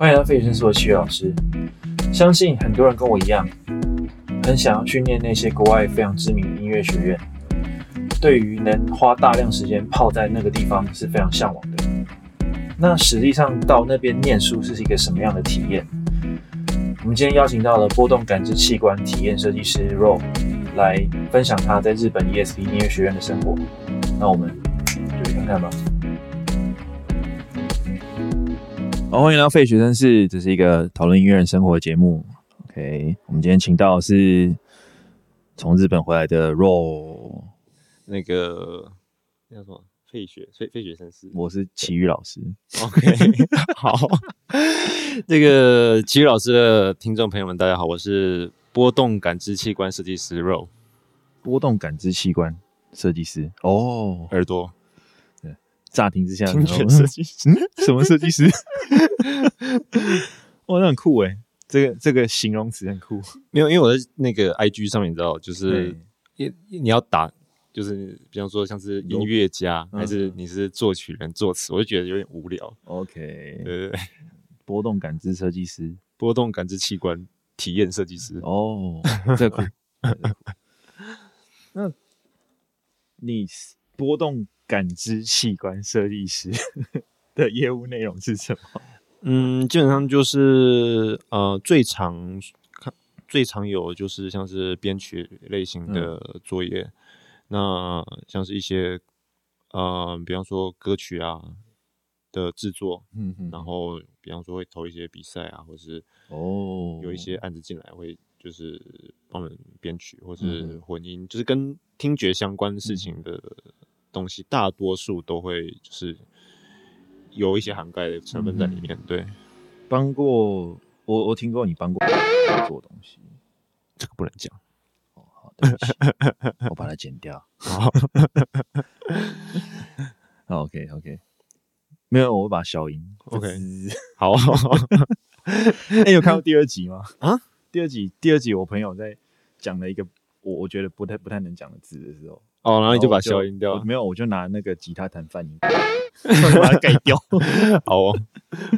欢迎来到费雪绅士的七月老师。相信很多人跟我一样，很想要去念那些国外非常知名的音乐学院。对于能花大量时间泡在那个地方是非常向往的。那实际上到那边念书是一个什么样的体验？我们今天邀请到了波动感知器官体验设计师 Ro 来分享他在日本 ESP 音乐学院的生活。那我们就去看看吧。好，欢迎来到费雪绅士，这是一个讨论音乐人生活的节目。OK，我们今天请到的是从日本回来的 Ro，那个那叫什么？费雪费费雪绅士，我是奇宇老师。OK，好，这个奇宇老师的听众朋友们，大家好，我是波动感知器官设计师 Ro。波动感知器官设计师哦，耳朵。乍听之下，听觉设计师，什么设计师？哇，那很酷诶，这个这个形容词很酷。没有，因为我在那个 IG 上面，你知道，就是你你要打，就是比方说像是音乐家，还是你是作曲人、作词，我就觉得有点无聊。OK，对对，波动感知设计师，波动感知器官体验设计师。哦，这个酷。那你波动？感知器官设计师 的业务内容是什么？嗯，基本上就是呃，最常看最常有就是像是编曲类型的作业，嗯、那像是一些呃，比方说歌曲啊的制作，嗯嗯，然后比方说会投一些比赛啊，或是哦，有一些案子进来会就是帮人编曲或是混音，嗯、就是跟听觉相关事情的。嗯东西大多数都会就是有一些涵盖的成分在里面。嗯、对，帮过我，我听过你帮过做东西，这个不能讲。哦，好，对不起，我把它剪掉。好，OK OK，没有，我把消音。OK，好。哎、欸，有看到第二集吗？啊，第二集，第二集，我朋友在讲了一个我我觉得不太不太能讲的字的时候。哦，然后你就把消音掉了？没有，我就拿那个吉他弹泛音，把它改掉。好哦，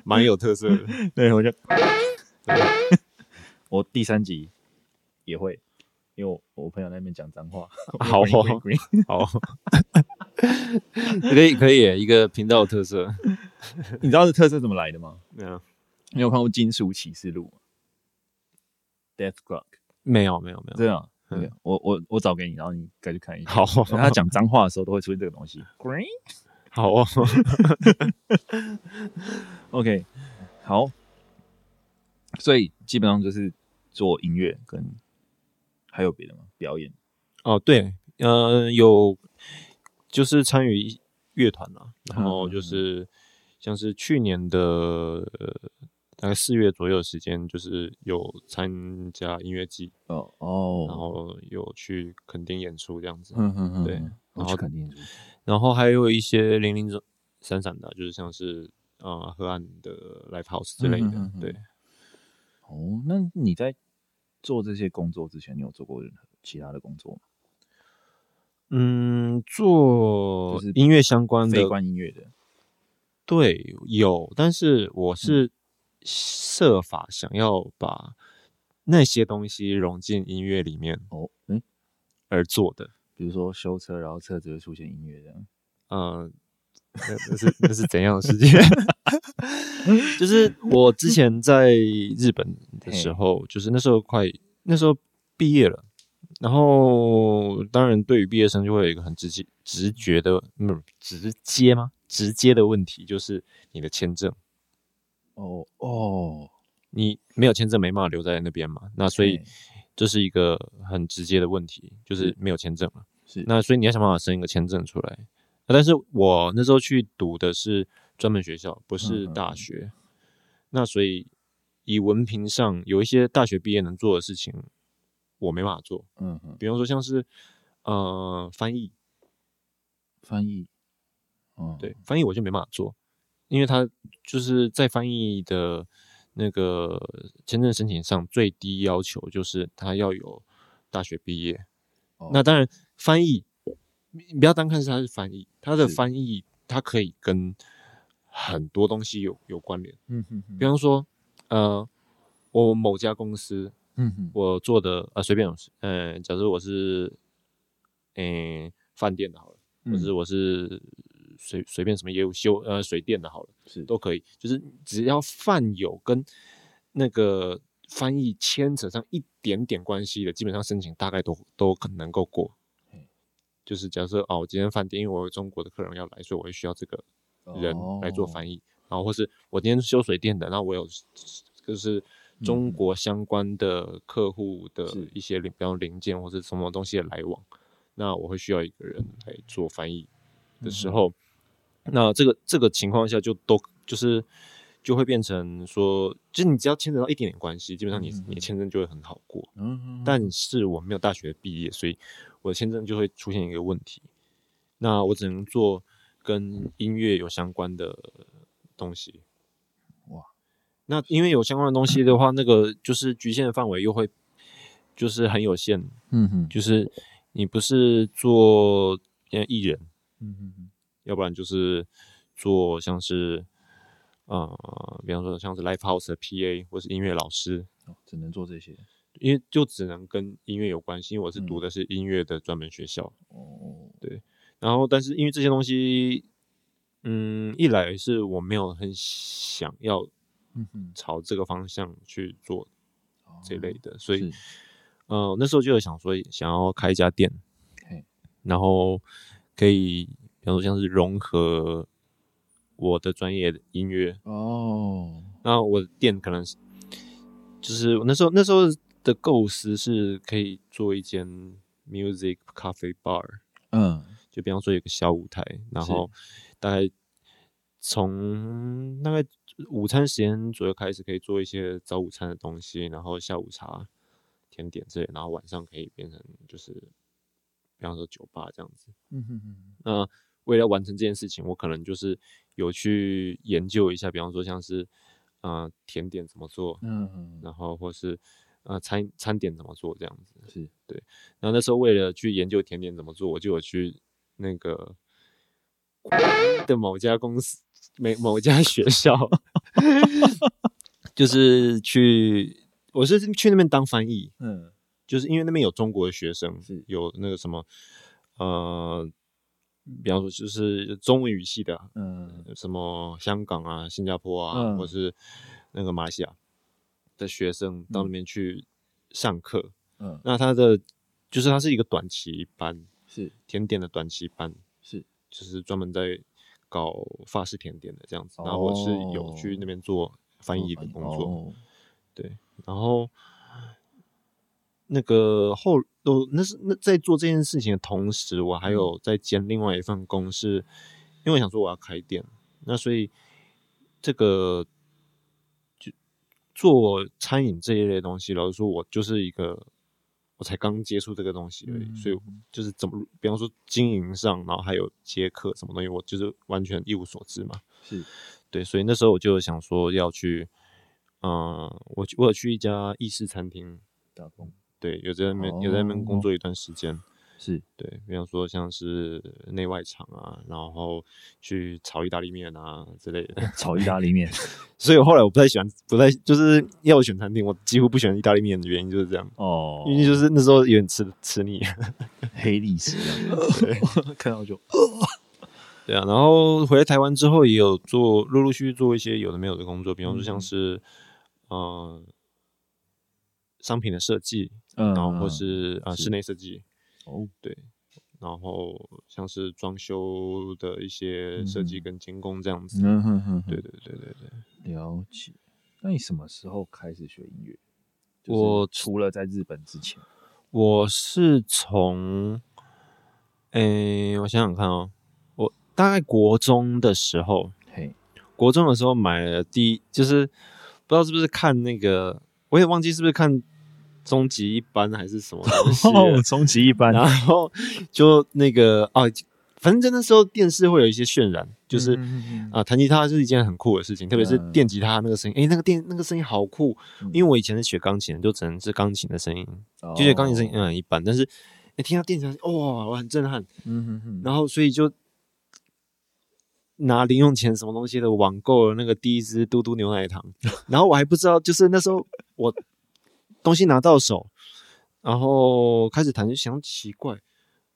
蛮有特色的。对，我就，我第三集也会，因为我我朋友那边讲脏话。好哦，好，可以可以，一个频道的特色。你知道这特色怎么来的吗？没有，你有看过《金属启示录》吗？Death Clock？没有，没有，没有，这样。对，我我我找给你，然后你再去看一下。好，他讲脏话的时候都会出现这个东西。Green，好哦。OK，好。所以基本上就是做音乐，跟还有别的吗？表演？哦，对，呃，有就是参与乐团啊，然后就是像是去年的。呃大概四月左右的时间，就是有参加音乐季哦哦，然后有去垦丁演出这样子，嗯嗯嗯，对，然后垦丁，然后还有一些零零散散的，就是像是呃河岸的 live house 之类的，嗯、哼哼对。哦，那你在做这些工作之前，你有做过任何其他的工作吗？嗯，做音乐相关的，非关音乐的，对，有，但是我是、嗯。设法想要把那些东西融进音乐里面哦，嗯，而做的，比如说修车，然后车子会出现音乐这样，嗯，那那是那是怎样的世界？就是我之前在日本的时候，就是那时候快那时候毕业了，然后当然对于毕业生就会有一个很直接直觉的，嗯，直接吗？直接的问题就是你的签证。哦哦，你没有签证，没办法留在那边嘛？那所以这是一个很直接的问题，就是没有签证嘛。是，那所以你要想办法申一个签证出来。但是我那时候去读的是专门学校，不是大学。那所以以文凭上有一些大学毕业能做的事情，我没办法做。嗯嗯，比方说像是呃翻译，翻译，嗯，对，翻译我就没办法做。因为他就是在翻译的那个签证申请上，最低要求就是他要有大学毕业。哦、那当然，翻译你不要单看是他是翻译，他的翻译他可以跟很多东西有有关联。嗯哼哼。比方说，呃，我某家公司，嗯哼，我做的啊随便，呃，假如我是，诶饭店的好了，或者我是随随便什么业务修呃水电的好了，是都可以，就是只要饭有跟那个翻译牵扯上一点点关系的，基本上申请大概都都可能够过。就是假设哦，我今天饭店因为我有中国的客人要来，所以我会需要这个人来做翻译。Oh. 然后或是我今天修水电的，那我有就是中国相关的客户的一些零，比方零件或者什么东西的来往，那我会需要一个人来做翻译的时候，那这个这个情况下就都就是就会变成说，就是你只要牵扯到一点点关系，基本上你你签证就会很好过。嗯，但是我没有大学毕业，所以。我的签证就会出现一个问题，那我只能做跟音乐有相关的东西。哇，那因为有相关的东西的话，那个就是局限的范围又会就是很有限。嗯哼，就是你不是做艺人，嗯哼，要不然就是做像是呃，比方说像是 live house 的 PA 或是音乐老师，哦，只能做这些。因为就只能跟音乐有关系，因为我是读的是音乐的专门学校。哦，对。然后，但是因为这些东西，嗯，一来是我没有很想要，朝这个方向去做这类的，所以，呃，那时候就有想说，想要开一家店，然后可以，比方说像是融合我的专业的音乐。哦，那我的店可能是，就是那时候那时候。的构思是可以做一间 music cafe bar，嗯，就比方说有个小舞台，然后大概从大概午餐时间左右开始，可以做一些早午餐的东西，然后下午茶、甜点之类，然后晚上可以变成就是比方说酒吧这样子。嗯哼哼。那为了完成这件事情，我可能就是有去研究一下，比方说像是呃甜点怎么做，嗯嗯，然后或是。啊，餐餐点怎么做这样子？是对。然后那时候为了去研究甜点怎么做，我就有去那个的某家公司、某某家 学校，就是去，我是去那边当翻译。嗯，就是因为那边有中国的学生，是有那个什么，呃，比方说就是中文语系的，嗯，什么香港啊、新加坡啊，嗯、或是那个马来西亚。的学生到那边去上课，嗯，那他的就是他是一个短期班，是。甜点的短期班，是。就是专门在搞法式甜点的这样子。然后我是有去那边做翻译的工作，对，然后那个后哦，那是那在做这件事情的同时，我还有在兼另外一份工，是因为我想说我要开店，那所以这个就。做餐饮这一类东西，老实说，我就是一个，我才刚接触这个东西而已，嗯、所以就是怎么，比方说经营上，然后还有接客什么东西，我就是完全一无所知嘛。是，对，所以那时候我就想说要去，嗯、呃，我我有去一家意式餐厅打工，对，有在那边、哦、有在那边工作一段时间。是对，比方说像是内外场啊，然后去炒意大利面啊之类的。炒意大利面，所以后来我不太喜欢，不太就是要我选餐厅，我几乎不喜欢意大利面的原因就是这样。哦，因为就是那时候有点吃吃腻，黑历史。对，看到就。对啊，然后回来台湾之后也有做，陆陆续续做一些有的没有的工作，比方说像是嗯、呃、商品的设计，嗯，然后或是啊、呃、室内设计。哦，对，然后像是装修的一些设计跟监工这样子，嗯哼哼，对对对对对，了解。那你什么时候开始学音乐？我除了在日本之前，我是从，诶，我想想看哦，我大概国中的时候，嘿，国中的时候买了第一，就是不知道是不是看那个，我也忘记是不是看。终极一班还是什么东西？终极一班，然后就那个啊，反正那时候电视会有一些渲染，就是啊，弹吉他是一件很酷的事情，特别是电吉他那个声音，哎，那个电那个声音好酷。因为我以前是学钢琴，就只能是钢琴的声音，就觉得钢琴声音嗯一般，但是哎听到电吉他，哇，我很震撼。然后所以就拿零用钱什么东西的网购了那个第一支嘟嘟牛奶糖，然后我还不知道，就是那时候我东西拿到手，然后开始弹就想奇怪，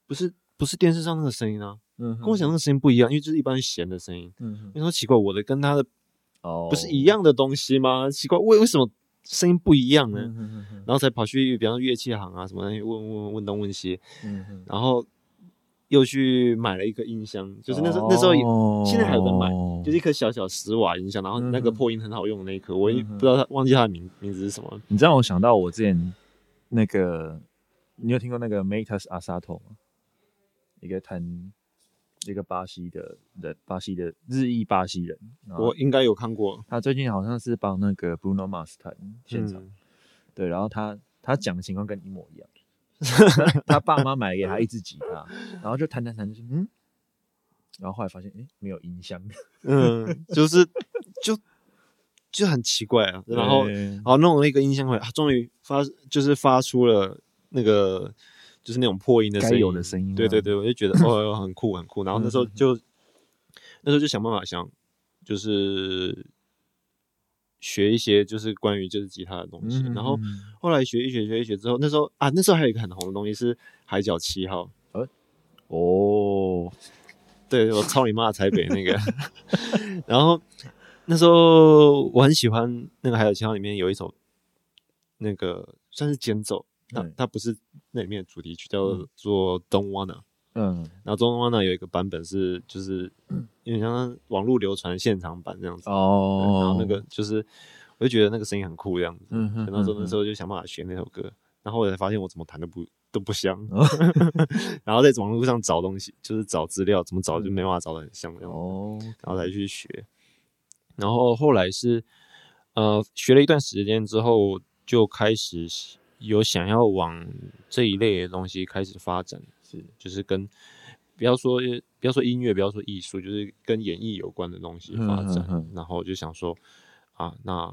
不是不是电视上那个声音啊，嗯，跟我想那个声音不一样，因为就是一般弦的声音，嗯，你说奇怪，我的跟他的哦不是一样的东西吗？奇怪，为为什么声音不一样呢？然后才跑去比方说乐器行啊什么的问问问东问西，嗯，然后。又去买了一个音箱，就是那时候、oh, 那时候也现在还有在卖，就是一颗小小十瓦音箱，然后那个破音很好用的那一颗，嗯、我也不知道他忘记他的名名字是什么。你知道我想到我之前那个，你有听过那个 Matus Asato 吗？一个弹一个巴西的人，巴西的日裔巴西人，我应该有看过。他最近好像是帮那个 Bruno Mars 弹现场，嗯、对，然后他他讲的情况跟你一模一样。他爸妈买给他一支吉他，然后就弹弹弹，就嗯，然后后来发现，哎，没有音箱，嗯，就是就就很奇怪啊。然后，然后弄了一个音箱回来，他终于发，就是发出了那个，就是那种破音的声音，该有的声音。对对对，我就觉得哦，很酷很酷。然后那时候就那时候就想办法想，就是。学一些就是关于就是吉他的东西，嗯、然后后来学一学学一学之后，那时候啊，那时候还有一个很红的东西是海角七号。呃、哦，对，我操你妈台北那个。然后那时候我很喜欢那个海角七号里面有一首那个算是间奏，它它不是那里面的主题曲，叫做 Don't Wanna。嗯，然后中东湾呢有一个版本是就是。有点像网络流传现场版这样子。哦，然后那个就是，我就觉得那个声音很酷这样子。嗯哼，那时候那时候就想办法学那首歌，然后我才发现我怎么弹都不都不像，然后在网络上找东西，就是找资料，怎么找就没办法找的很像这样哦，然后才去学，然后后来是呃学了一段时间之后，就开始有想要往这一类的东西开始发展，是就是跟。不要说，不要说音乐，不要说艺术，就是跟演艺有关的东西发展。嗯、然后就想说，啊，那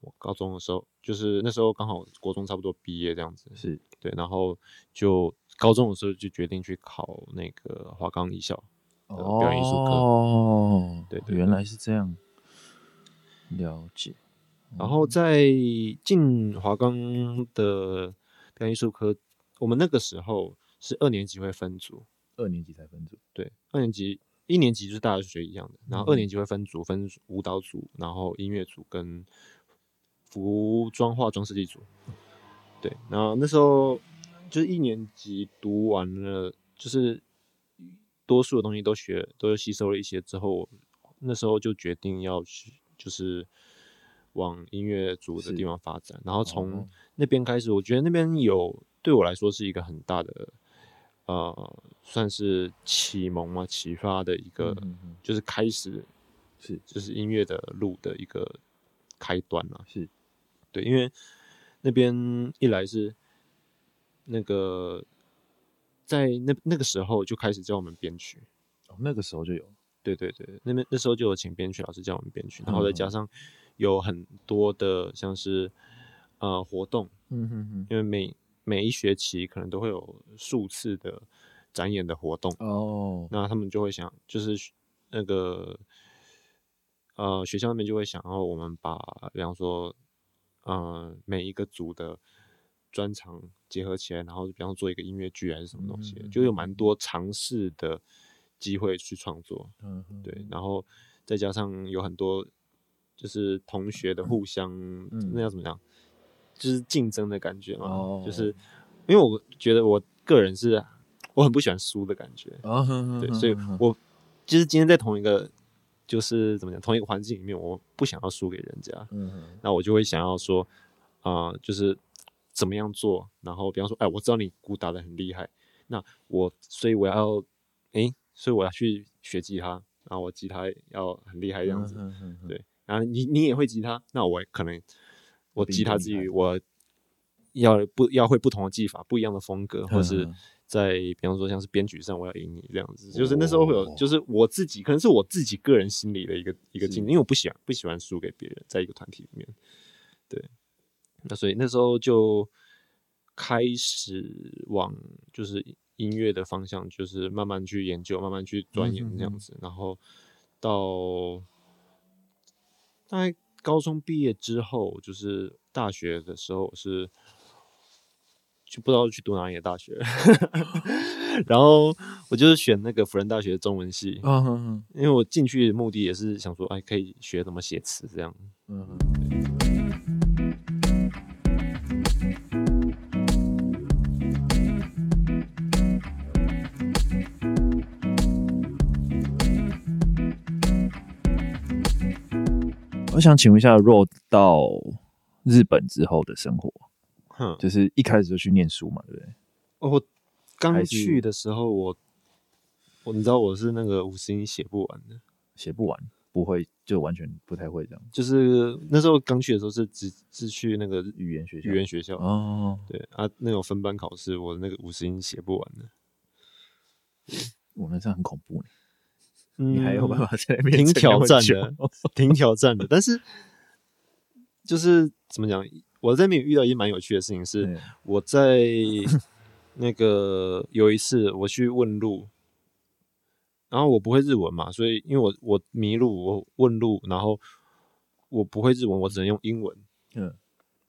我高中的时候，就是那时候刚好国中差不多毕业这样子，是对。然后就高中的时候就决定去考那个华冈艺校的表演艺术科。哦，对，对，对，原来是这样，了解。然后在进华冈的表演艺术科，我们那个时候是二年级会分组。二年级才分组，对，二年级一年级就是大家学一样的，然后二年级会分组，分舞蹈组，然后音乐组跟服装化妆设计组，对，然后那时候就是一年级读完了，就是多数的东西都学，都吸收了一些之后，那时候就决定要去，就是往音乐组的地方发展，然后从那边开始，我觉得那边有对我来说是一个很大的。呃，算是启蒙嘛，启发的一个，嗯、哼就是开始是。就是音乐的路的一个开端啊。是，对，因为那边一来是那个在那那个时候就开始教我们编曲，哦，那个时候就有，对对对，那边那时候就有请编曲老师教我们编曲，然后再加上有很多的像是呃活动，嗯哼哼，因为每每一学期可能都会有数次的展演的活动哦，那他们就会想，就是那个呃学校那边就会想要我们把，比方说，呃每一个组的专长结合起来，然后比方做一个音乐剧还是什么东西，嗯、就有蛮多尝试的机会去创作，嗯，对，然后再加上有很多就是同学的互相，嗯、那要怎么讲？就是竞争的感觉嘛，oh. 就是因为我觉得我个人是我很不喜欢输的感觉，oh. 对，所以我就是今天在同一个就是怎么讲同一个环境里面，我不想要输给人家，嗯、uh，huh. 那我就会想要说啊、呃，就是怎么样做，然后比方说，哎，我知道你鼓打的很厉害，那我所以我要哎，所以我要去学吉他，然后我吉他要很厉害这样子，uh. 对，然后你你也会吉他，那我可能。我吉他之余，我要不要会不同的技法，不一样的风格，或是在比方说像是编曲上，我要赢你这样子，就是那时候会有，就是我自己可能是我自己个人心里的一个一个境，因为我不喜欢不喜欢输给别人，在一个团体里面，对，那所以那时候就开始往就是音乐的方向，就是慢慢去研究，慢慢去钻研这样子，然后到大概高中毕业之后，就是大学的时候是就不知道去读哪里的大学，然后我就是选那个辅仁大学中文系，嗯哼哼，因为我进去的目的也是想说，哎，可以学怎么写词这样，嗯哼。我想请问一下，Ro 到日本之后的生活，哼，就是一开始就去念书嘛，对不对？我刚去的时候，我我你知道我是那个五十音写不完的，写不完，不会就完全不太会这样。就是那时候刚去的时候是只是去那个语言学校，语言学校哦，对啊，那种分班考试，我那个五十音写不完的，我那这样很恐怖呢。嗯、你还有办法在那边挺挑战的，挺挑战的。但是就是怎么讲，我在那边遇到一件蛮有趣的事情是，我在 那个有一次我去问路，然后我不会日文嘛，所以因为我我迷路，我问路，然后我不会日文，我只能用英文。嗯，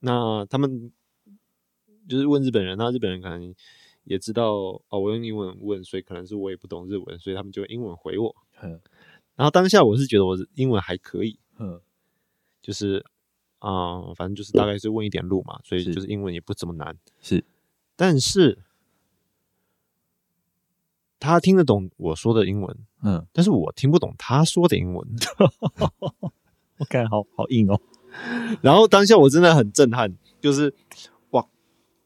那他们就是问日本人，那日本人可能也知道哦，我用英文问，所以可能是我也不懂日文，所以他们就用英文回我。然后当下我是觉得我的英文还可以，嗯，就是啊、呃，反正就是大概是问一点路嘛，所以就是英文也不怎么难，是。但是他听得懂我说的英文，嗯，但是我听不懂他说的英文，我感觉好好硬哦。然后当下我真的很震撼，就是哇，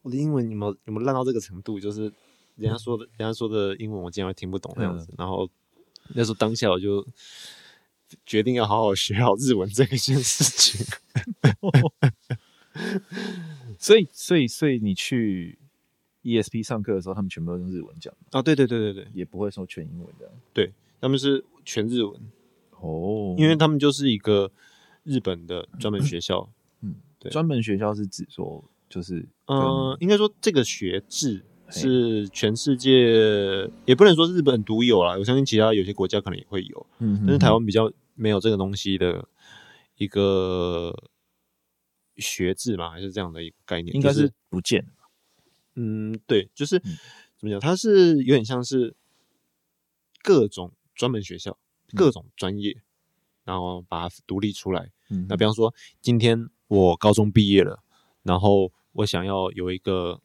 我的英文有没有有没有烂到这个程度？就是人家说的，人家说的英文我竟然会听不懂这样子，然后。那时候当下我就决定要好好学好日文这一件事情，所以所以所以你去 ESP 上课的时候，他们全部都用日文讲啊？对对对对对，也不会说全英文的，对，他们是全日文哦，因为他们就是一个日本的专门学校，嗯，对，专门学校是指说就是嗯，应该说这个学制。是全世界也不能说日本独有啦，我相信其他有些国家可能也会有，嗯但是台湾比较没有这个东西的一个学制嘛，还是这样的一个概念，应该是不见，就是，嗯，对，就是，嗯、怎么讲，它是有点像是各种专门学校，各种专业，嗯，然后把它独立出来。嗯，那比方说，今天我高中毕业了，然后我想要有一个。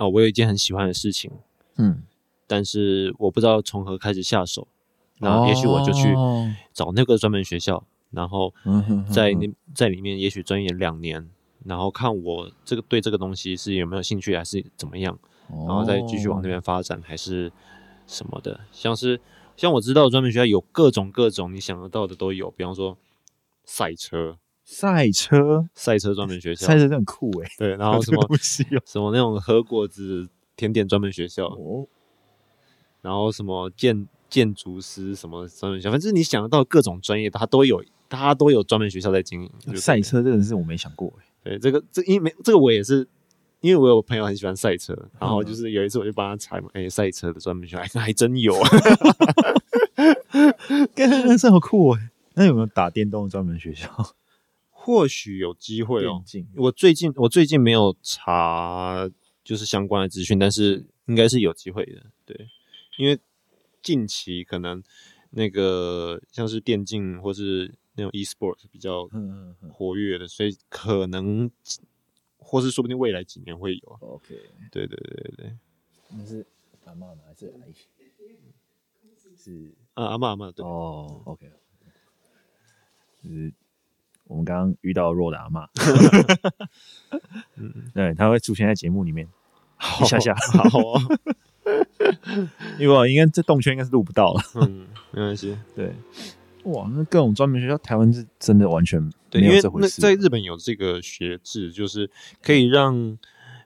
哦，我有一件很喜欢的事情，嗯，但是我不知道从何开始下手，然后也许我就去找那个专门学校，然后在那在里面也许钻研两年，然后看我这个对这个东西是有没有兴趣还是怎么样，然后再继续往那边发展还是什么的，像是像我知道专门学校有各种各种你想得到的都有，比方说赛车。赛车，赛车专门学校，赛车真的很酷诶。对，然后什么 什么那种和果子甜点专门学校，哦，然后什么建建筑师什么专门学校，反正你想得到各种专业，它都有，它都有专门学校在经营。赛车这个是我没想过诶。对，这个这因为这个我也是，因为我有朋友很喜欢赛车，然后就是有一次我就帮他查嘛，哎，赛车的专门学校还还真有，啊，真是好酷诶。那有没有打电动的专门学校？或许有机会哦。我最近我最近没有查，就是相关的资讯，但是应该是有机会的。对，因为近期可能那个像是电竞或是那种 e-sport 比较活跃的，所以可能或是说不定未来几年会有。OK，对对对对对。那是阿嬷吗？还是阿姨？是啊，阿嬷阿嬷对。哦，OK，是。我们刚刚遇到若的阿妈，嗯，对，他会出现在节目里面，一下下，好哦，因为我应该这动圈应该是录不到了，嗯，没关系，对，哇，那各种专门学校，台湾是真的完全没有这回事。在日本有这个学制，就是可以让，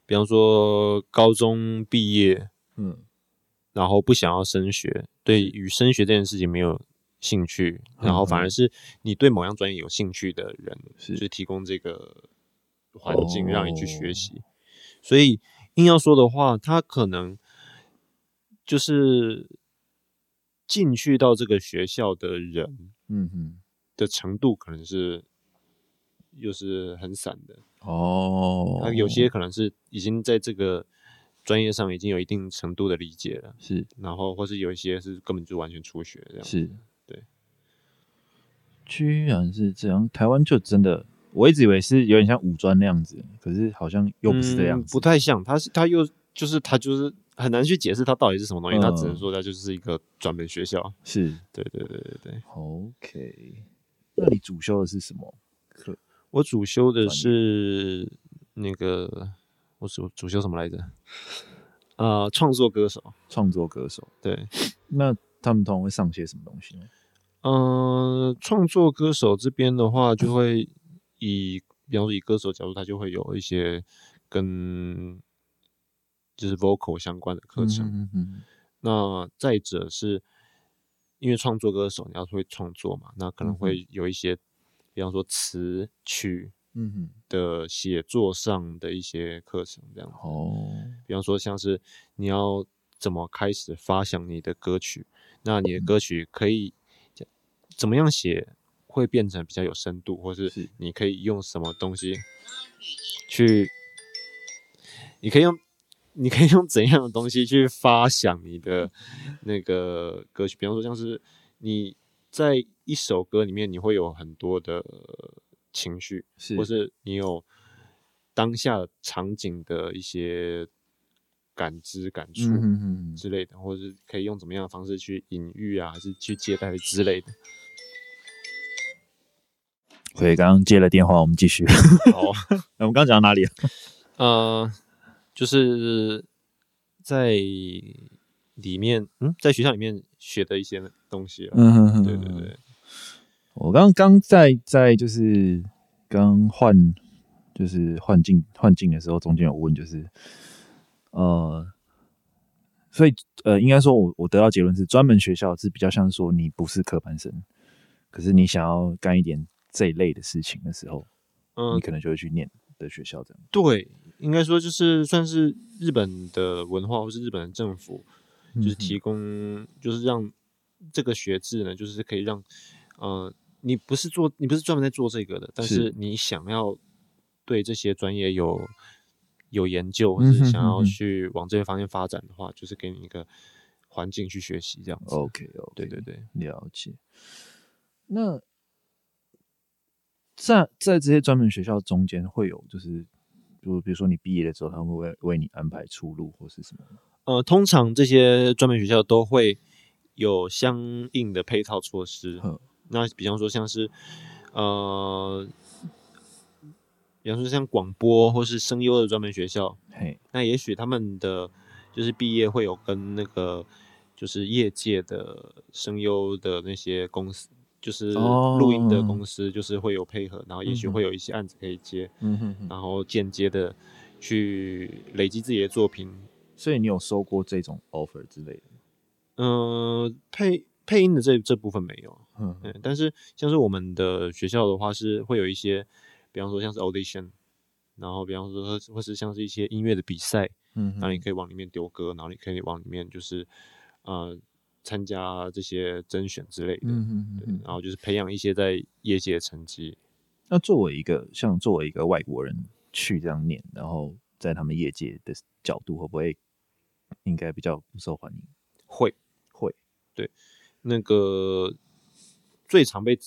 比方说高中毕业，嗯，然后不想要升学，对于升学这件事情没有。兴趣，然后反而是你对某样专业有兴趣的人，是就提供这个环境让你去学习。哦、所以硬要说的话，他可能就是进去到这个学校的人，嗯哼，的程度可能是又是很散的哦。他有些可能是已经在这个专业上已经有一定程度的理解了，是，然后或是有一些是根本就完全初学这样，是，对。居然是这样，台湾就真的，我一直以为是有点像五专那样子，可是好像又不是这样子，嗯、不太像。他是他又就是他就是很难去解释它到底是什么东西，他、嗯、只能说它就是一个专门学校。是，对对对对对。OK，那你主修的是什么课？我主修的是那个。我主主修什么来着？啊、呃，创作歌手，创作歌手。对，那他们通常会上些什么东西呢？嗯、呃，创作歌手这边的话，就会以，比方说以歌手角度，他就会有一些跟就是 vocal 相关的课程。嗯嗯。那再者是，因为创作歌手你要会创作嘛，那可能会有一些，嗯、比方说词曲。嗯哼，的写作上的一些课程这样哦，比方说像是你要怎么开始发想你的歌曲，那你的歌曲可以怎么样写会变成比较有深度，或是你可以用什么东西去，你可以用你可以用怎样的东西去发想你的 那个歌曲，比方说像是你在一首歌里面你会有很多的。情绪，是或是你有当下场景的一些感知、感触之类的，或者是可以用怎么样的方式去隐喻啊，还是去接待之类的。所以刚刚接了电话，我们继续。好，我们刚刚讲到哪里啊？呃，就是在里面，嗯，在学校里面学的一些东西。嗯哼哼，对对对。我刚刚在在就是刚换就是换镜换镜的时候，中间有问就是呃，所以呃，应该说我我得到结论是，专门学校是比较像说你不是科班生，可是你想要干一点这一类的事情的时候，嗯，你可能就会去念的学校这样。对，应该说就是算是日本的文化，或是日本的政府，就是提供，就是让这个学制呢，就是可以让呃。你不是做，你不是专门在做这个的，但是你想要对这些专业有有研究，或者想要去往这些方面发展的话，就是给你一个环境去学习这样子。OK，OK，、okay, 对对对，了解。那在在这些专门学校中间，会有就是，比如比如说你毕业的时候，他们会为为你安排出路或是什么？呃，通常这些专门学校都会有相应的配套措施。那比方说像是，呃，比方说像广播或是声优的专门学校，嘿，那也许他们的就是毕业会有跟那个就是业界的声优的那些公司，就是录音的公司，就是会有配合，哦、然后也许会有一些案子可以接，嗯哼哼，然后间接的去累积自己的作品。所以你有收过这种 offer 之类的？嗯、呃，配。配音的这这部分没有，嗯，嗯，但是像是我们的学校的话，是会有一些，比方说像是 audition，然后比方说或是像是一些音乐的比赛，嗯，然后你可以往里面丢歌，然后你可以往里面就是，呃，参加这些甄选之类的，嗯嗯嗯，然后就是培养一些在业界的成绩。那作为一个像作为一个外国人去这样念，然后在他们业界的角度，会不会应该比较不受欢迎？会会，对。那个最常被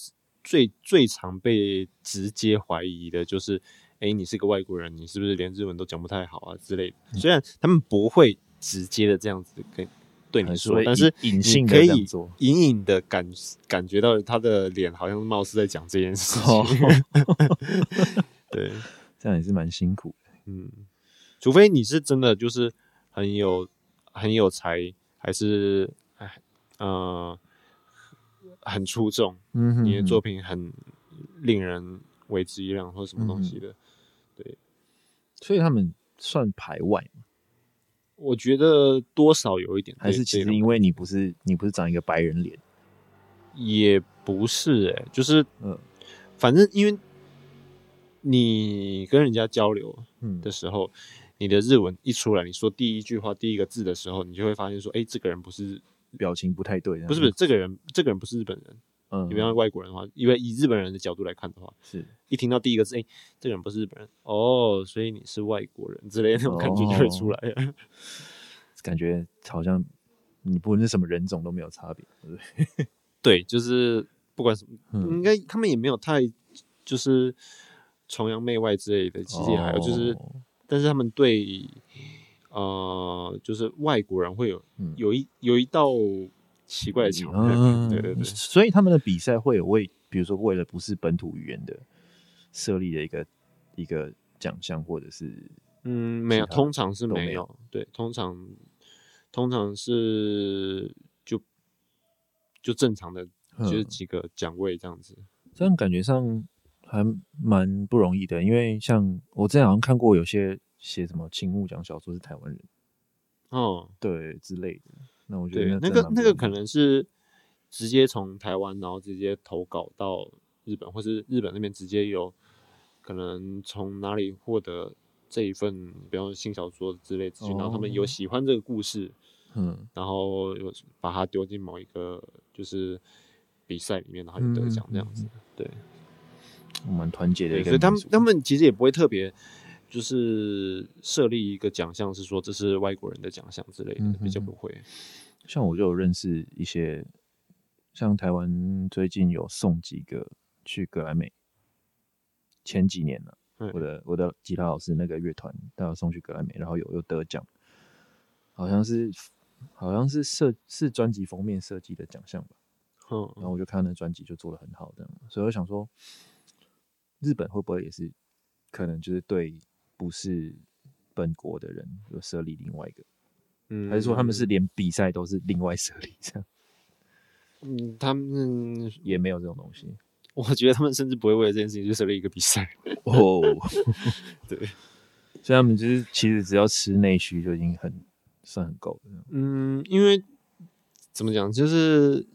最最常被直接怀疑的就是，哎，你是个外国人，你是不是连日文都讲不太好啊之类的？嗯、虽然他们不会直接的这样子跟对你说，但是隐性可以隐隐的感感觉到他的脸好像貌似在讲这件事情。哦、对，这样也是蛮辛苦的。嗯，除非你是真的就是很有很有才，还是。呃很出众，嗯哼，你的作品很令人为之一亮，或者什么东西的，嗯、对，所以他们算排外吗？我觉得多少有一点，还是其实因为你不是你不是长一个白人脸，也不是哎、欸，就是嗯，反正因为你跟人家交流的时候，嗯、你的日文一出来，你说第一句话第一个字的时候，你就会发现说，哎、欸，这个人不是。表情不太对。不是不是，这个人这个人不是日本人。嗯，比方外国人的话，因为以日本人的角度来看的话，是。一听到第一个字，哎、欸，这个人不是日本人哦，所以你是外国人之类的那种感觉就会出来。了。哦、感觉好像你不论是什么人种都没有差别，对就是不管什么，嗯、应该他们也没有太就是崇洋媚外之类的，其实也还有就是，哦、但是他们对呃，就是外国人会有、嗯、有一有一道。奇怪的情况，嗯、对对对，所以他们的比赛会有为，比如说为了不是本土语言的设立的一个一个奖项，或者是嗯，没有，通常是没有，没有对，通常通常是就就正常的，就是几个奖位这样子，这样感觉上还蛮不容易的，因为像我之前好像看过有些写什么青木奖小说是台湾人，哦，对之类的。那我觉得那个那个可能是直接从台湾，然后直接投稿到日本，或是日本那边直接有可能从哪里获得这一份，比方说新小说之类资讯，然后他们有喜欢这个故事，嗯，然后有把它丢进某一个就是比赛里面，然后就得奖这样子。对，我蛮团结的，所以他们他们其实也不会特别就是设立一个奖项，是说这是外国人的奖项之类的，比较不会。像我就有认识一些，像台湾最近有送几个去格莱美，前几年了，嗯，我的我的吉他老师那个乐团，他有送去格莱美，然后有有得奖，好像是好像是设是专辑封面设计的奖项吧，嗯，然后我就看那专辑就做的很好，这样，所以我想说，日本会不会也是可能就是对不是本国的人有设立另外一个？嗯，还是说他们是连比赛都是另外设立这样？嗯，他们也没有这种东西。我觉得他们甚至不会为了这件事情就设立一个比赛。哦，对，所以他们就是其实只要吃内需就已经很算很够了。嗯，因为怎么讲，就是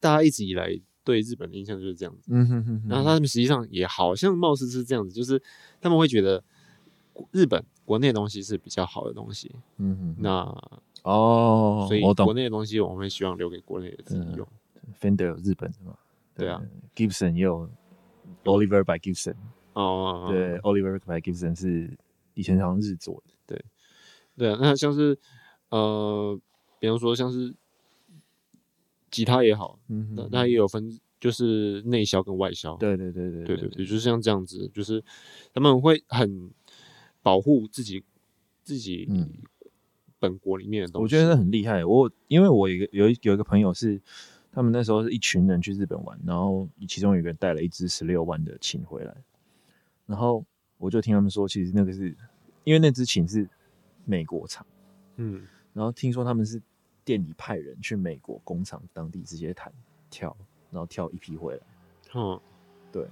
大家一直以来对日本的印象就是这样子。嗯哼哼哼。然后他们实际上也好像貌似是这样子，就是他们会觉得日本。国内的东西是比较好的东西，嗯哼，那哦，所以国内的东西我们会希望留给国内的自己用。Fender 有日本的嘛？对啊，Gibson 也有 Oliver by Gibson。哦，对，Oliver by Gibson 是以前好像日做的。对，对啊，那像是呃，比方说像是吉他也好，嗯，那那也有分，就是内销跟外销。对对对对对对对，就是像这样子，就是他们会很。保护自己，自己本国里面的东西，我觉得很厉害。我因为我有一个有一有一个朋友是，他们那时候是一群人去日本玩，然后其中有一个人带了一支十六万的琴回来，然后我就听他们说，其实那个是因为那支琴是美国厂，嗯，然后听说他们是店里派人去美国工厂当地直接弹跳，然后跳一批回来，嗯，对，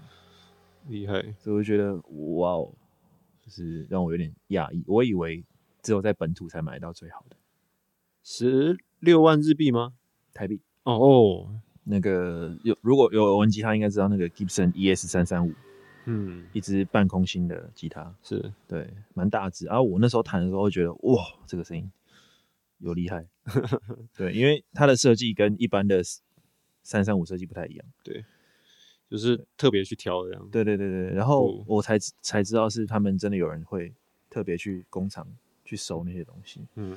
厉害，所以我就觉得哇哦。就是让我有点讶异，我以为只有在本土才买到最好的，十六万日币吗？台币？哦哦，那个有如果有玩吉他，应该知道那个 Gibson ES 三三五，嗯，一支半空心的吉他，是对，蛮大只。然后我那时候弹的时候，会觉得哇，这个声音有厉害，对，因为它的设计跟一般的三三五设计不太一样，对。就是特别去挑这样，对对对对，然后我才才知道是他们真的有人会特别去工厂去收那些东西，嗯，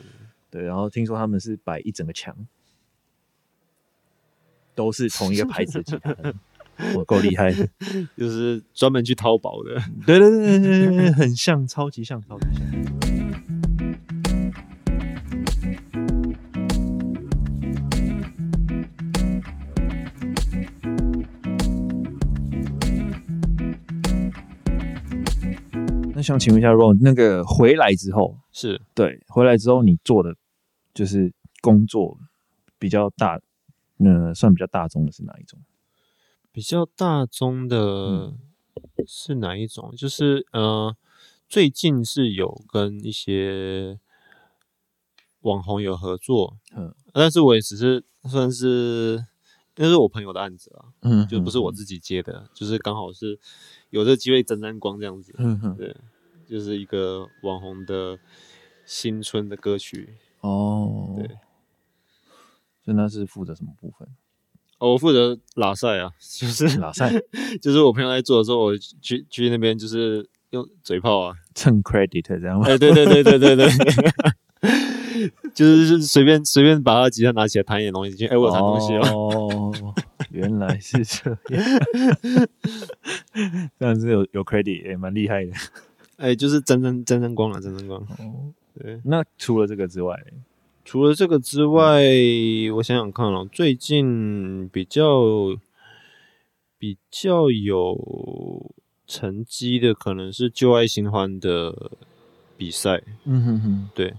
对，然后听说他们是摆一整个墙，都是同一个牌子的吉他，我够厉害，就是专门去淘宝的，对对对对对，很像，超级像，超级像。想请问一下，Ron，那个回来之后是对，回来之后你做的就是工作比较大，呃，算比较大众的是哪一种？比较大众的是哪一种？嗯、就是呃，最近是有跟一些网红有合作，嗯，但是我也只是算是那是我朋友的案子啊，嗯，就不是我自己接的，嗯、就是刚好是有这个机会沾沾光这样子，嗯哼，对。就是一个网红的新春的歌曲哦，对，所以那是负责什么部分？哦、我负责拉赛啊，就是拉赛，就是我朋友在做的时候，我去去那边就是用嘴炮啊，蹭 credit 这样吗？哎，对对对对对对，就是随便随便把他吉他拿起来弹一点东西进去，哎，我有弹东西哦，原来是这样，这样子有有 credit 也蛮厉害的，哎，就是沾沾沾沾光了，沾沾光。哦，对，那除了这个之外。除了这个之外，嗯、我想想看哦，最近比较比较有成绩的，可能是旧爱新欢的比赛。嗯哼哼，对，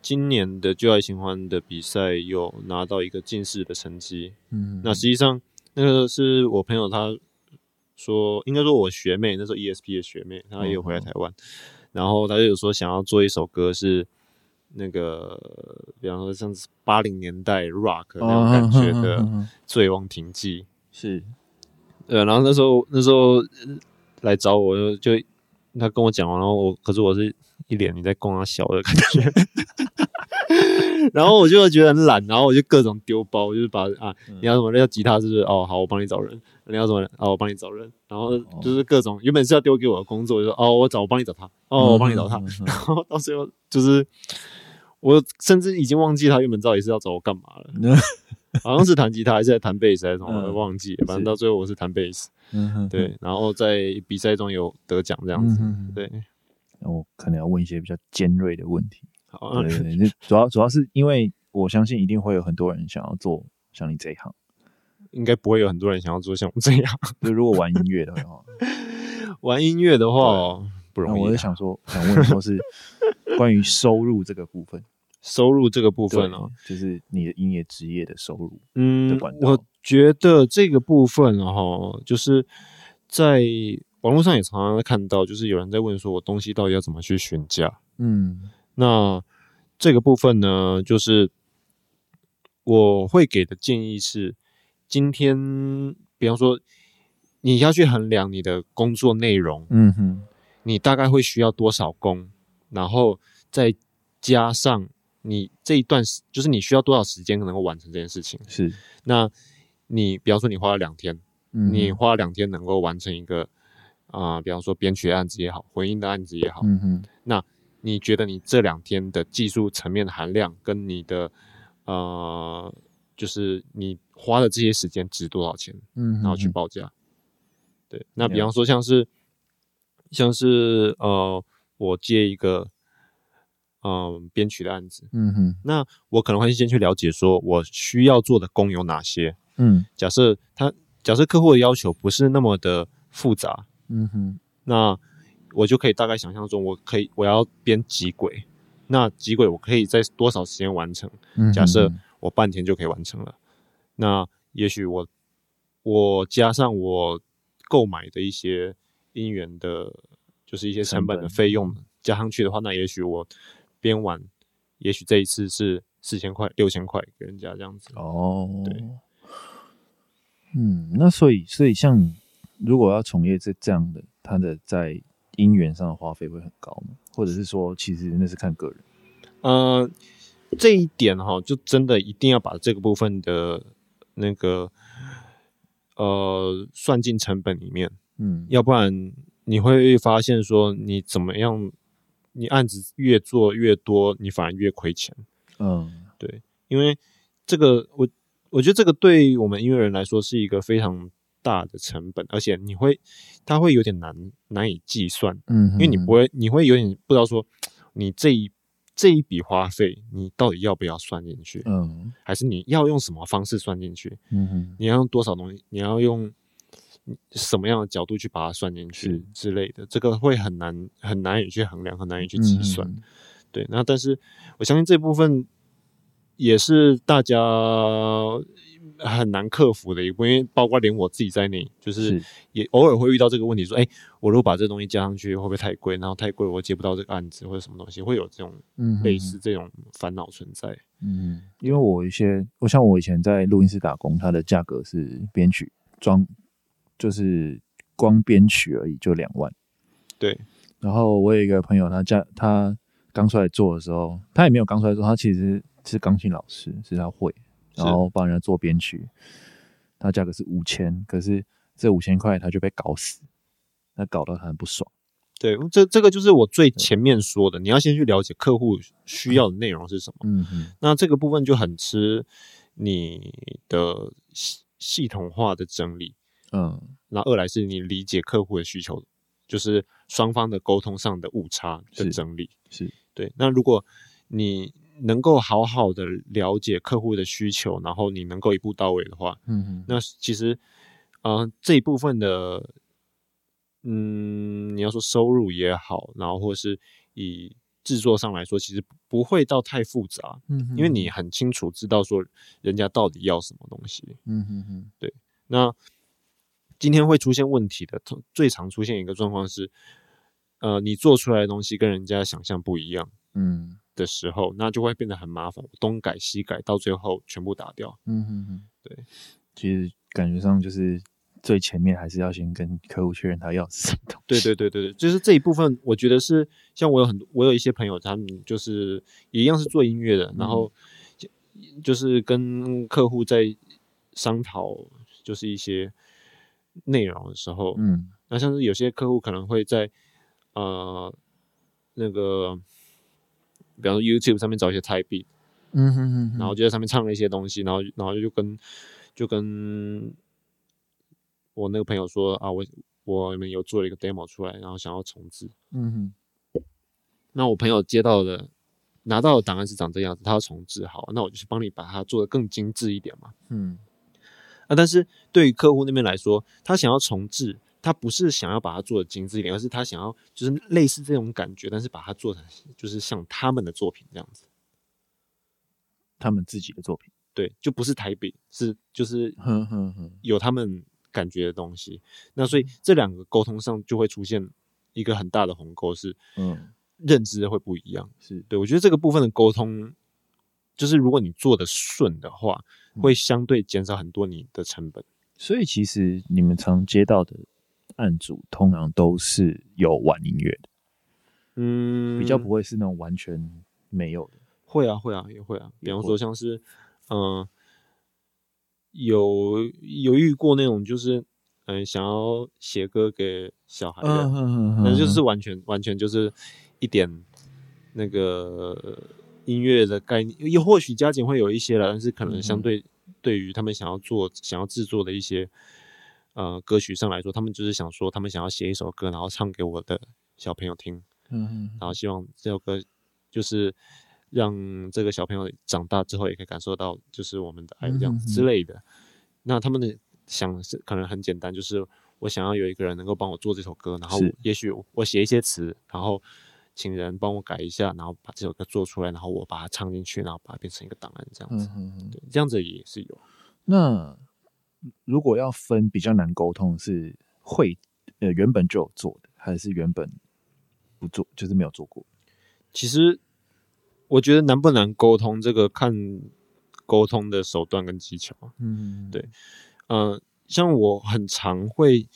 今年的旧爱新欢的比赛有拿到一个进士的成绩。嗯，那实际上那个是我朋友他说，应该说我学妹那时候 ESP 的学妹，她也有回来台湾，嗯、然后她就有说想要做一首歌是。那个，比方说像是八零年代 rock 那种感觉的《醉翁亭记》是，呃，然后那时候那时候来找我，就就他跟我讲完，然后我可是我是一脸你在供他小的感觉，然后我就觉得很懒，然后我就各种丢包，就是把啊，你要什么要吉他是不是？哦，好，我帮你找人。你要什么？哦，我帮你找人。然后就是各种原本是要丢给我的工作，就说哦，我找我帮你找他，哦，我帮你找他。然后到最后就是。我甚至已经忘记他原本到底是要找我干嘛了，好像是弹吉他还是在弹贝斯还是什么，我忘记。反正到最后我是弹贝斯，对，然后在比赛中有得奖这样子，对。我可能要问一些比较尖锐的问题，好，对对对，主要主要是因为我相信一定会有很多人想要做像你这一行，应该不会有很多人想要做像我这样。就如果玩音乐的话，玩音乐的话不容易。我就想说，想问说是 关于收入这个部分。收入这个部分哦，就是你的音乐职业的收入。嗯，我觉得这个部分哦，就是在网络上也常常看到，就是有人在问说，我东西到底要怎么去询价？嗯，那这个部分呢，就是我会给的建议是，今天比方说你要去衡量你的工作内容，嗯哼，你大概会需要多少工，然后再加上。你这一段时就是你需要多少时间能够完成这件事情？是，那你比方说你花了两天，嗯、你花了两天能够完成一个啊、呃，比方说编曲的案子也好，混音的案子也好，嗯哼，那你觉得你这两天的技术层面的含量跟你的呃，就是你花的这些时间值多少钱？嗯然后去报价。对，那比方说像是像是呃，我接一个。嗯，编曲的案子，嗯哼，那我可能会先去了解，说我需要做的工有哪些。嗯，假设他假设客户的要求不是那么的复杂，嗯哼，那我就可以大概想象中，我可以我要编几轨，那几轨我可以在多少时间完成？嗯，假设我半天就可以完成了，那也许我我加上我购买的一些音源的，就是一些成本的费用加上去的话，那也许我。编完，也许这一次是四千块、六千块给人家这样子哦。对，嗯，那所以，所以像如果要从业这这样的，他的在音源上的花费会很高吗？或者是说，其实那是看个人？呃，这一点哈，就真的一定要把这个部分的那个呃算进成本里面，嗯，要不然你会发现说你怎么样。你案子越做越多，你反而越亏钱。嗯，对，因为这个我我觉得这个对我们音乐人来说是一个非常大的成本，而且你会它会有点难难以计算。嗯因为你不会，你会有点不知道说你这一这一笔花费你到底要不要算进去？嗯，还是你要用什么方式算进去？嗯哼，你要用多少东西？你要用。什么样的角度去把它算进去之类的，这个会很难很难以去衡量，很难以去计算。嗯、对，那但是我相信这部分也是大家很难克服的因为包括连我自己在内，就是也偶尔会遇到这个问题，说，哎、欸，我如果把这东西加上去，会不会太贵？然后太贵，我接不到这个案子或者什么东西，会有这种类似这种烦恼存在。嗯，因为我一些，我像我以前在录音室打工，它的价格是编曲装。就是光编曲而已，就两万。对。然后我有一个朋友，他家他刚出来做的时候，他也没有刚出来做，他其实是钢琴老师，是他会。然后帮人家做编曲，他价格是五千，可是这五千块他就被搞死，那搞得很不爽。对，这这个就是我最前面说的，你要先去了解客户需要的内容是什么。嗯嗯，那这个部分就很吃你的系系统化的整理。嗯，那二来是你理解客户的需求，就是双方的沟通上的误差的整理。是，是对。那如果你能够好好的了解客户的需求，然后你能够一步到位的话，嗯嗯，那其实，啊、呃，这一部分的。嗯，你要说收入也好，然后或是以制作上来说，其实不会到太复杂，嗯因为你很清楚知道说人家到底要什么东西，嗯哼哼，对。那今天会出现问题的，最常出现一个状况是，呃，你做出来的东西跟人家想象不一样，嗯的时候，那就会变得很麻烦，东改西改，到最后全部打掉，嗯嗯嗯，对。其实感觉上就是。最前面还是要先跟客户确认他要什么东西。对对对对对，就是这一部分，我觉得是像我有很多，我有一些朋友，他们就是也一样是做音乐的，嗯、然后就是跟客户在商讨，就是一些内容的时候，嗯，那像是有些客户可能会在呃那个，比方说 YouTube 上面找一些 type beat，嗯哼哼哼，然后就在上面唱了一些东西，然后然后就跟就跟。我那个朋友说啊，我我们有做了一个 demo 出来，然后想要重置。嗯哼。那我朋友接到的拿到的档案是长这样子，他要重置，好，那我就是帮你把它做的更精致一点嘛。嗯。啊，但是对于客户那边来说，他想要重制，他不是想要把它做的精致一点，而是他想要就是类似这种感觉，但是把它做成就是像他们的作品这样子，他们自己的作品。对，就不是台北，是就是哼哼哼，有他们。感觉的东西，那所以这两个沟通上就会出现一个很大的鸿沟，是嗯，认知会不一样。是对，我觉得这个部分的沟通，就是如果你做的顺的话，会相对减少很多你的成本。所以其实你们常接到的案主，通常都是有玩音乐的，嗯，比较不会是那种完全没有的。会啊，会啊，也会啊。比方说像是，嗯。有有遇过那种，就是嗯，想要写歌给小孩的，嗯嗯嗯嗯、但是就是完全完全就是一点那个音乐的概念，又或许加减会有一些了，但是可能相对对于他们想要做、想要制作的一些呃歌曲上来说，他们就是想说，他们想要写一首歌，然后唱给我的小朋友听，嗯嗯，然后希望这首歌就是。让这个小朋友长大之后也可以感受到，就是我们的爱这样子之类的。那他们的想是可能很简单，就是我想要有一个人能够帮我做这首歌，然后也许我写一些词，然后请人帮我改一下，然后把这首歌做出来，然后我把它唱进去，然后把它变成一个档案这样子。对，这样子也是有。那如果要分比较难沟通，是会呃原本就有做的，还是原本不做，就是没有做过？其实。我觉得难不难沟通，这个看沟通的手段跟技巧。嗯，对，嗯、呃，像我很常会，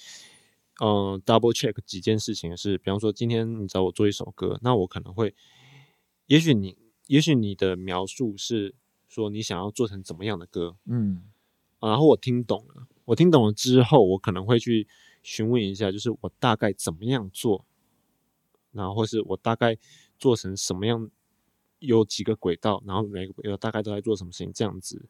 嗯、呃，double check 几件事情是，比方说今天你找我做一首歌，那我可能会，也许你，也许你的描述是说你想要做成怎么样的歌，嗯、啊，然后我听懂了，我听懂了之后，我可能会去询问一下，就是我大概怎么样做，然后或是我大概做成什么样。有几个轨道，然后每个轨道大概都在做什么事情，这样子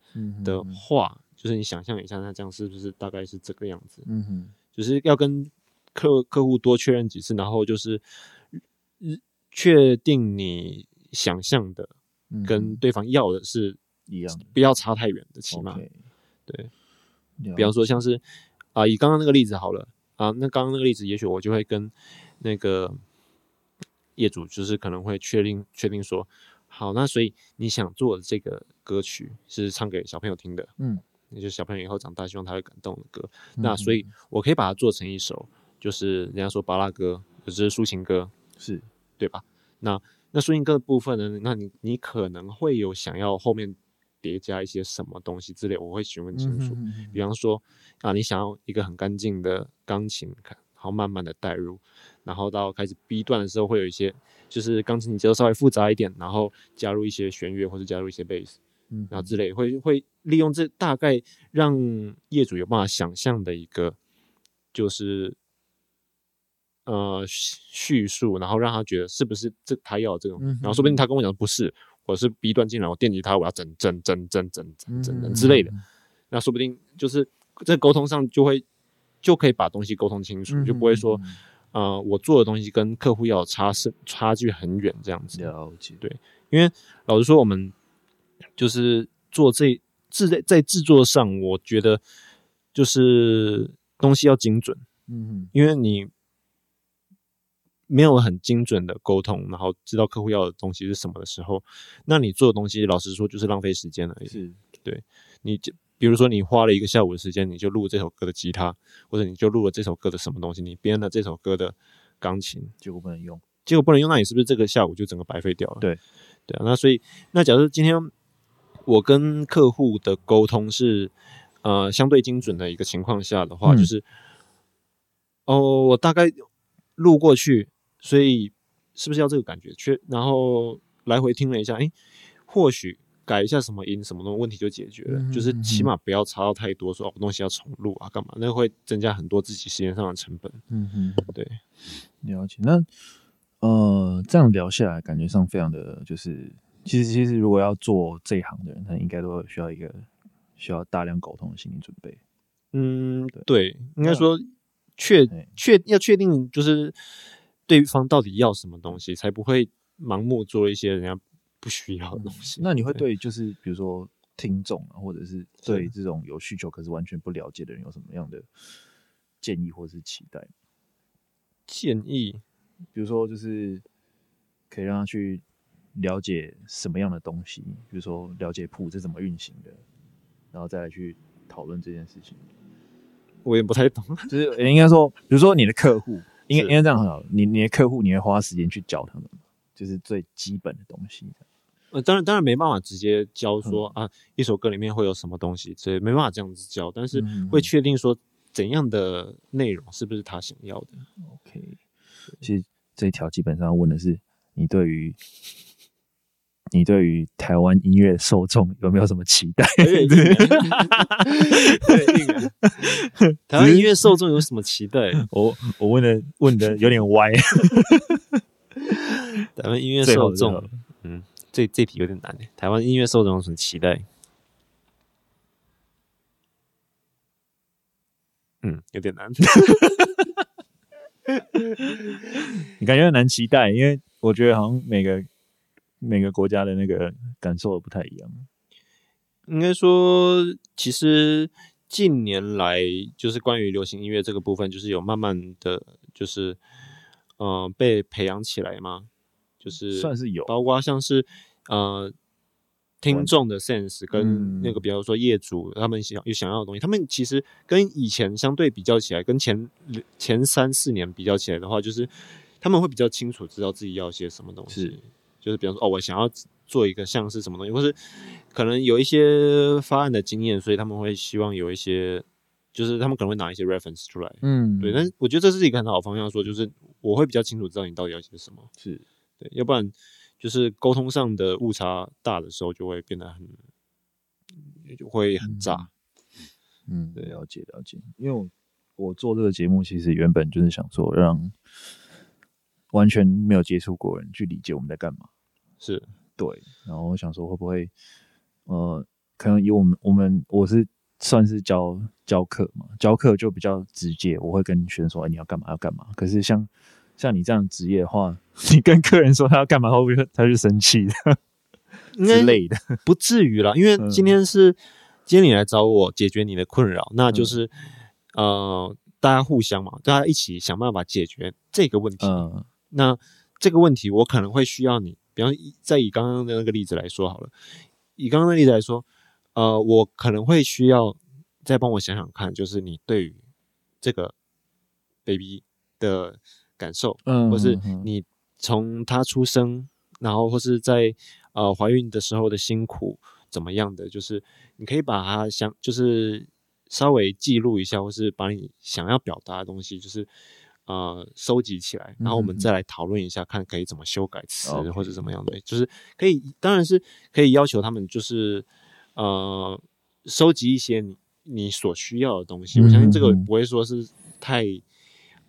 的话，就是你想象一下，那这样是不是大概是这个样子？嗯哼，就是要跟客客户多确认几次，然后就是确定你想象的跟对方要的是一样，不要差太远的，起码 Okay 对。比方说，像是啊，以刚刚那个例子好了啊，那刚刚那个例子，也许我就会跟那个业主，就是可能会确定确定说。好，那所以你想做的这个歌曲是唱给小朋友听的，嗯，也就是小朋友以后长大希望他会感动的歌。嗯、那所以我可以把它做成一首，就是人家说巴拉歌，就是抒情歌，是对吧？那那抒情歌的部分呢？那你你可能会有想要后面叠加一些什么东西之类，我会询问清楚。比方说啊，你想要一个很干净的钢琴，然后慢慢的带入。然后到开始 B 段的时候，会有一些就是钢琴节奏稍微复杂一点，然后加入一些弦乐或者加入一些贝斯，嗯，然后之类会会利用这大概让业主有办法想象的一个，就是呃叙述，然后让他觉得是不是这他要这种，然后说不定他跟我讲不是，我是 B 端进来，我电击他，我要整整整整整整整之类的，那说不定就是在沟通上就会就可以把东西沟通清楚，就不会说。呃，我做的东西跟客户要差是差距很远，这样子。了解。对，因为老实说，我们就是做这制在在制作上，我觉得就是东西要精准。嗯。因为你没有很精准的沟通，然后知道客户要的东西是什么的时候，那你做的东西，老实说就是浪费时间而已。是。对，你就。比如说，你花了一个下午的时间，你就录这首歌的吉他，或者你就录了这首歌的什么东西，你编了这首歌的钢琴，结果不能用，结果不能用，那你是不是这个下午就整个白费掉了？对，对啊。那所以，那假如今天我跟客户的沟通是呃相对精准的一个情况下的话，嗯、就是哦，我大概录过去，所以是不是要这个感觉？去，然后来回听了一下，哎，或许。改一下什么音什么东西，问题就解决了。嗯、就是起码不要差到太多，说哦东西要重录啊干嘛，那会增加很多自己时间上的成本。嗯嗯，对，了解。那呃，这样聊下来，感觉上非常的就是，其实其实如果要做这一行的人，他应该都需要一个需要大量沟通的心理准备。嗯，对，对应该说确确要确定就是对方到底要什么东西，才不会盲目做一些人家。不需要的东西。那你会对就是比如说听众啊，或者是对这种有需求可是完全不了解的人有什么样的建议或者是期待？建议，比如说就是可以让他去了解什么样的东西，比如说了解谱是怎么运行的，然后再来去讨论这件事情。我也不太懂，就是应该说，比如说你的客户，应该应该这样很好，你你的客户你会花时间去教他们，就是最基本的东西。呃，当然，当然没办法直接教说、嗯、啊，一首歌里面会有什么东西，所以没办法这样子教。但是会确定说怎样的内容是不是他想要的。OK，其实这一条基本上问的是你对于你对于台湾音乐受众有没有什么期待？对，台湾音乐受众有什么期待？我我问的问的有点歪。台湾音乐受众，嗯。这这题有点难诶，台湾音乐受众有什么期待？嗯，有点难。你感觉很难期待，因为我觉得好像每个每个国家的那个感受都不太一样。应该说，其实近年来就是关于流行音乐这个部分，就是有慢慢的就是嗯、呃、被培养起来嘛。就是算是有，包括像是呃听众的 sense 跟那个，比方说业主他们想有想要的东西，他们其实跟以前相对比较起来，跟前前三四年比较起来的话，就是他们会比较清楚知道自己要些什么东西。是，就是比方说哦，我想要做一个像是什么东西，或是可能有一些发案的经验，所以他们会希望有一些，就是他们可能会拿一些 reference 出来。嗯，对。但是我觉得这是一个很好的方向，说就是我会比较清楚知道你到底要些什么。是。对，要不然就是沟通上的误差大的时候，就会变得很，就会很炸。嗯，对，了解了解。因为我我做这个节目，其实原本就是想说，让完全没有接触过人去理解我们在干嘛。是，对。然后我想说，会不会，呃，可能以我们我们我是算是教教课嘛，教课就比较直接，我会跟学生说，哎，你要干嘛要干嘛。可是像像你这样职业的话，你跟客人说他要干嘛，会不会他就生气的 之类的？不至于啦，因为今天是、嗯、今天你来找我解决你的困扰，那就是、嗯、呃，大家互相嘛，大家一起想办法解决这个问题。嗯、那这个问题我可能会需要你，比方再以刚刚的那个例子来说好了，以刚刚的例子来说，呃，我可能会需要再帮我想想看，就是你对于这个 baby 的。感受，嗯或是你从他出生，然后或是在呃怀孕的时候的辛苦怎么样的，就是你可以把它想，就是稍微记录一下，或是把你想要表达的东西，就是呃收集起来，然后我们再来讨论一下，看可以怎么修改词、嗯、或者怎么样的，嗯、就是可以，当然是可以要求他们，就是呃收集一些你你所需要的东西。嗯、我相信这个不会说是太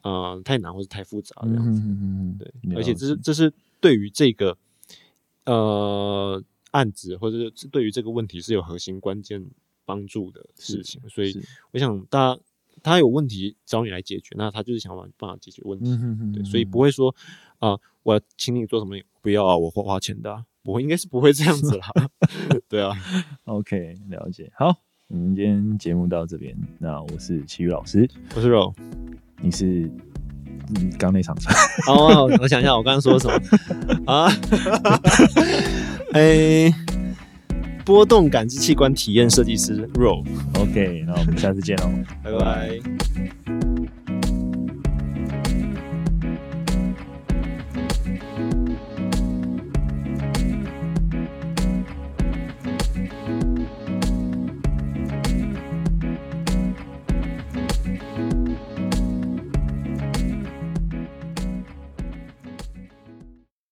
呃太难或者太复杂这样子。嗯、对，而且这是这是对于这个呃案子或者是对于这个问题是有核心关键帮助的事情，所以我想大家。他有问题找你来解决，那他就是想办法解决问题，嗯、哼哼哼对，所以不会说啊、呃，我要请你做什么，不要啊，我花花钱的、啊，不会，应该是不会这样子啦。对啊，OK，了解。好，我们今天节目到这边，那我是骑欲老师，我是肉，你是你刚那场唱，哦，我想一下，我刚刚说什么 啊？哎。波动感知器官体验设计师 Ro，OK，那我们下次见喽，拜拜。